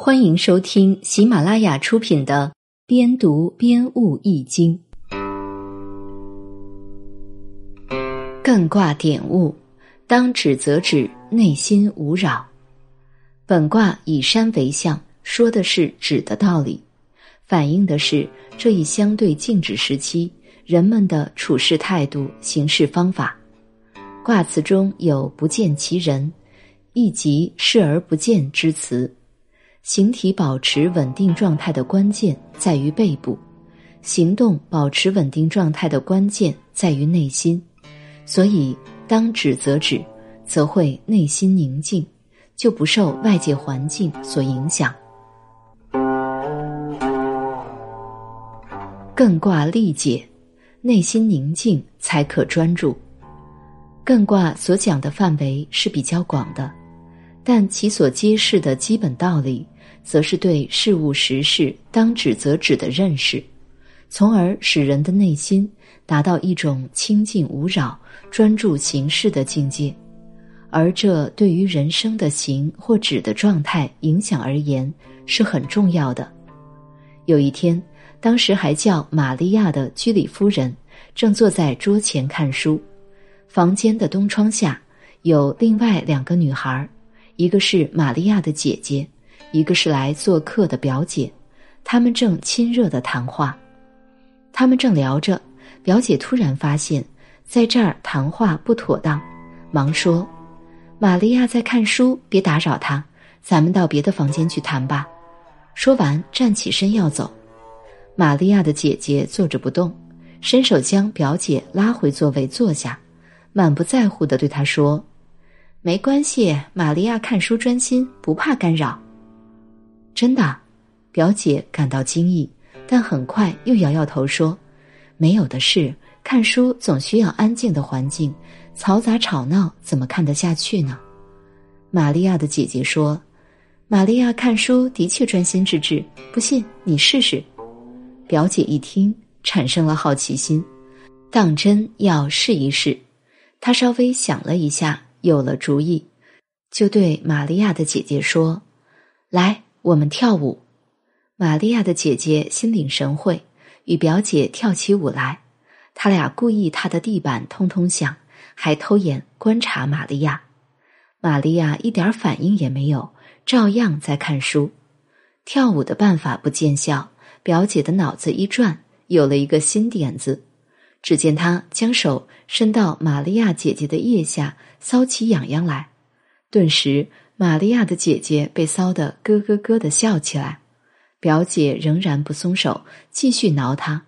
欢迎收听喜马拉雅出品的《边读边悟易经》。艮卦点悟：当止则止，内心无扰。本卦以山为象，说的是止的道理，反映的是这一相对静止时期人们的处事态度、行事方法。卦辞中有“不见其人”，亦即视而不见之词。形体保持稳定状态的关键在于背部，行动保持稳定状态的关键在于内心。所以，当止则止，则会内心宁静，就不受外界环境所影响。艮卦历解，内心宁静才可专注。艮卦所讲的范围是比较广的，但其所揭示的基本道理。则是对事物实事当止则止的认识，从而使人的内心达到一种清净无扰、专注行事的境界，而这对于人生的行或止的状态影响而言是很重要的。有一天，当时还叫玛利亚的居里夫人正坐在桌前看书，房间的东窗下有另外两个女孩，一个是玛利亚的姐姐。一个是来做客的表姐，他们正亲热的谈话。他们正聊着，表姐突然发现，在这儿谈话不妥当，忙说：“玛利亚在看书，别打扰她，咱们到别的房间去谈吧。”说完，站起身要走。玛利亚的姐姐坐着不动，伸手将表姐拉回座位坐下，满不在乎的对她说：“没关系，玛利亚看书专心，不怕干扰。”真的，表姐感到惊异，但很快又摇摇头说：“没有的事，看书总需要安静的环境，嘈杂吵闹怎么看得下去呢？”玛利亚的姐姐说：“玛利亚看书的确专心致志，不信你试试。”表姐一听，产生了好奇心，当真要试一试。她稍微想了一下，有了主意，就对玛利亚的姐姐说：“来。”我们跳舞，玛利亚的姐姐心领神会，与表姐跳起舞来。他俩故意踏的地板通通响，还偷眼观察玛利亚。玛利亚一点反应也没有，照样在看书。跳舞的办法不见效，表姐的脑子一转，有了一个新点子。只见她将手伸到玛利亚姐姐的腋下，搔起痒痒来，顿时。玛利亚的姐姐被骚得咯咯咯的笑起来，表姐仍然不松手，继续挠她。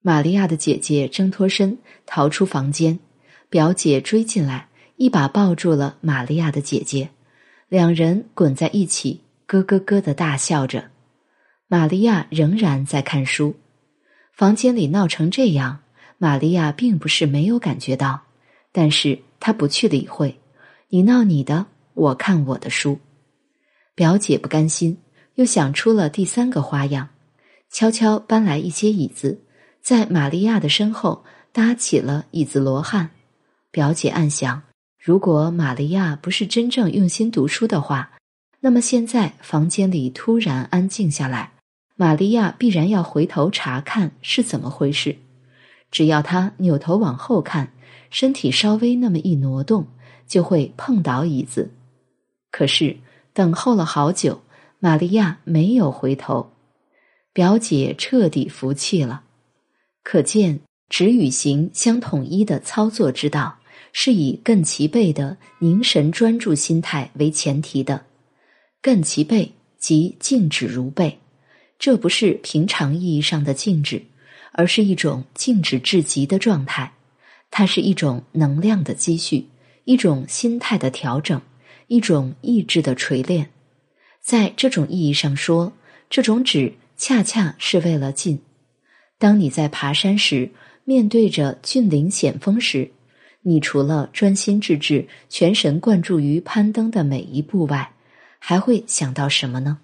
玛利亚的姐姐挣脱身逃出房间，表姐追进来，一把抱住了玛利亚的姐姐，两人滚在一起，咯咯咯的大笑着。玛利亚仍然在看书，房间里闹成这样，玛利亚并不是没有感觉到，但是她不去理会，你闹你的。我看我的书，表姐不甘心，又想出了第三个花样，悄悄搬来一些椅子，在玛利亚的身后搭起了椅子罗汉。表姐暗想：如果玛利亚不是真正用心读书的话，那么现在房间里突然安静下来，玛利亚必然要回头查看是怎么回事。只要她扭头往后看，身体稍微那么一挪动，就会碰倒椅子。可是等候了好久，玛利亚没有回头，表姐彻底服气了。可见止与行相统一的操作之道，是以艮其背的凝神专注心态为前提的。艮其背即静止如背，这不是平常意义上的静止，而是一种静止至极的状态。它是一种能量的积蓄，一种心态的调整。一种意志的锤炼，在这种意义上说，这种止恰恰是为了进。当你在爬山时，面对着峻岭险峰时，你除了专心致志、全神贯注于攀登的每一步外，还会想到什么呢？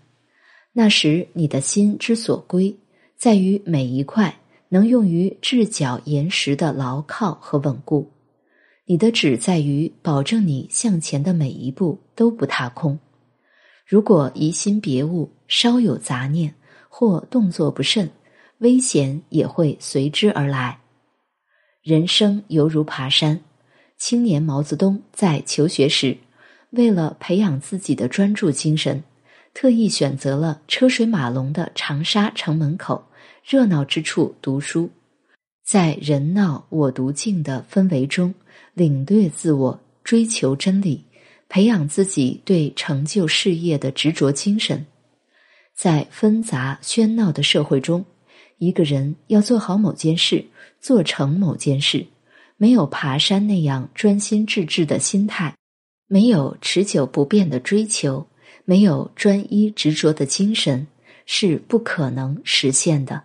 那时你的心之所归，在于每一块能用于置脚岩石的牢靠和稳固。你的旨在于保证你向前的每一步都不踏空。如果疑心别物，稍有杂念或动作不慎，危险也会随之而来。人生犹如爬山，青年毛泽东在求学时，为了培养自己的专注精神，特意选择了车水马龙的长沙城门口热闹之处读书，在人闹我独静的氛围中领略自我，追求真理，培养自己对成就事业的执着精神。在纷杂喧闹的社会中。一个人要做好某件事，做成某件事，没有爬山那样专心致志的心态，没有持久不变的追求，没有专一执着的精神，是不可能实现的。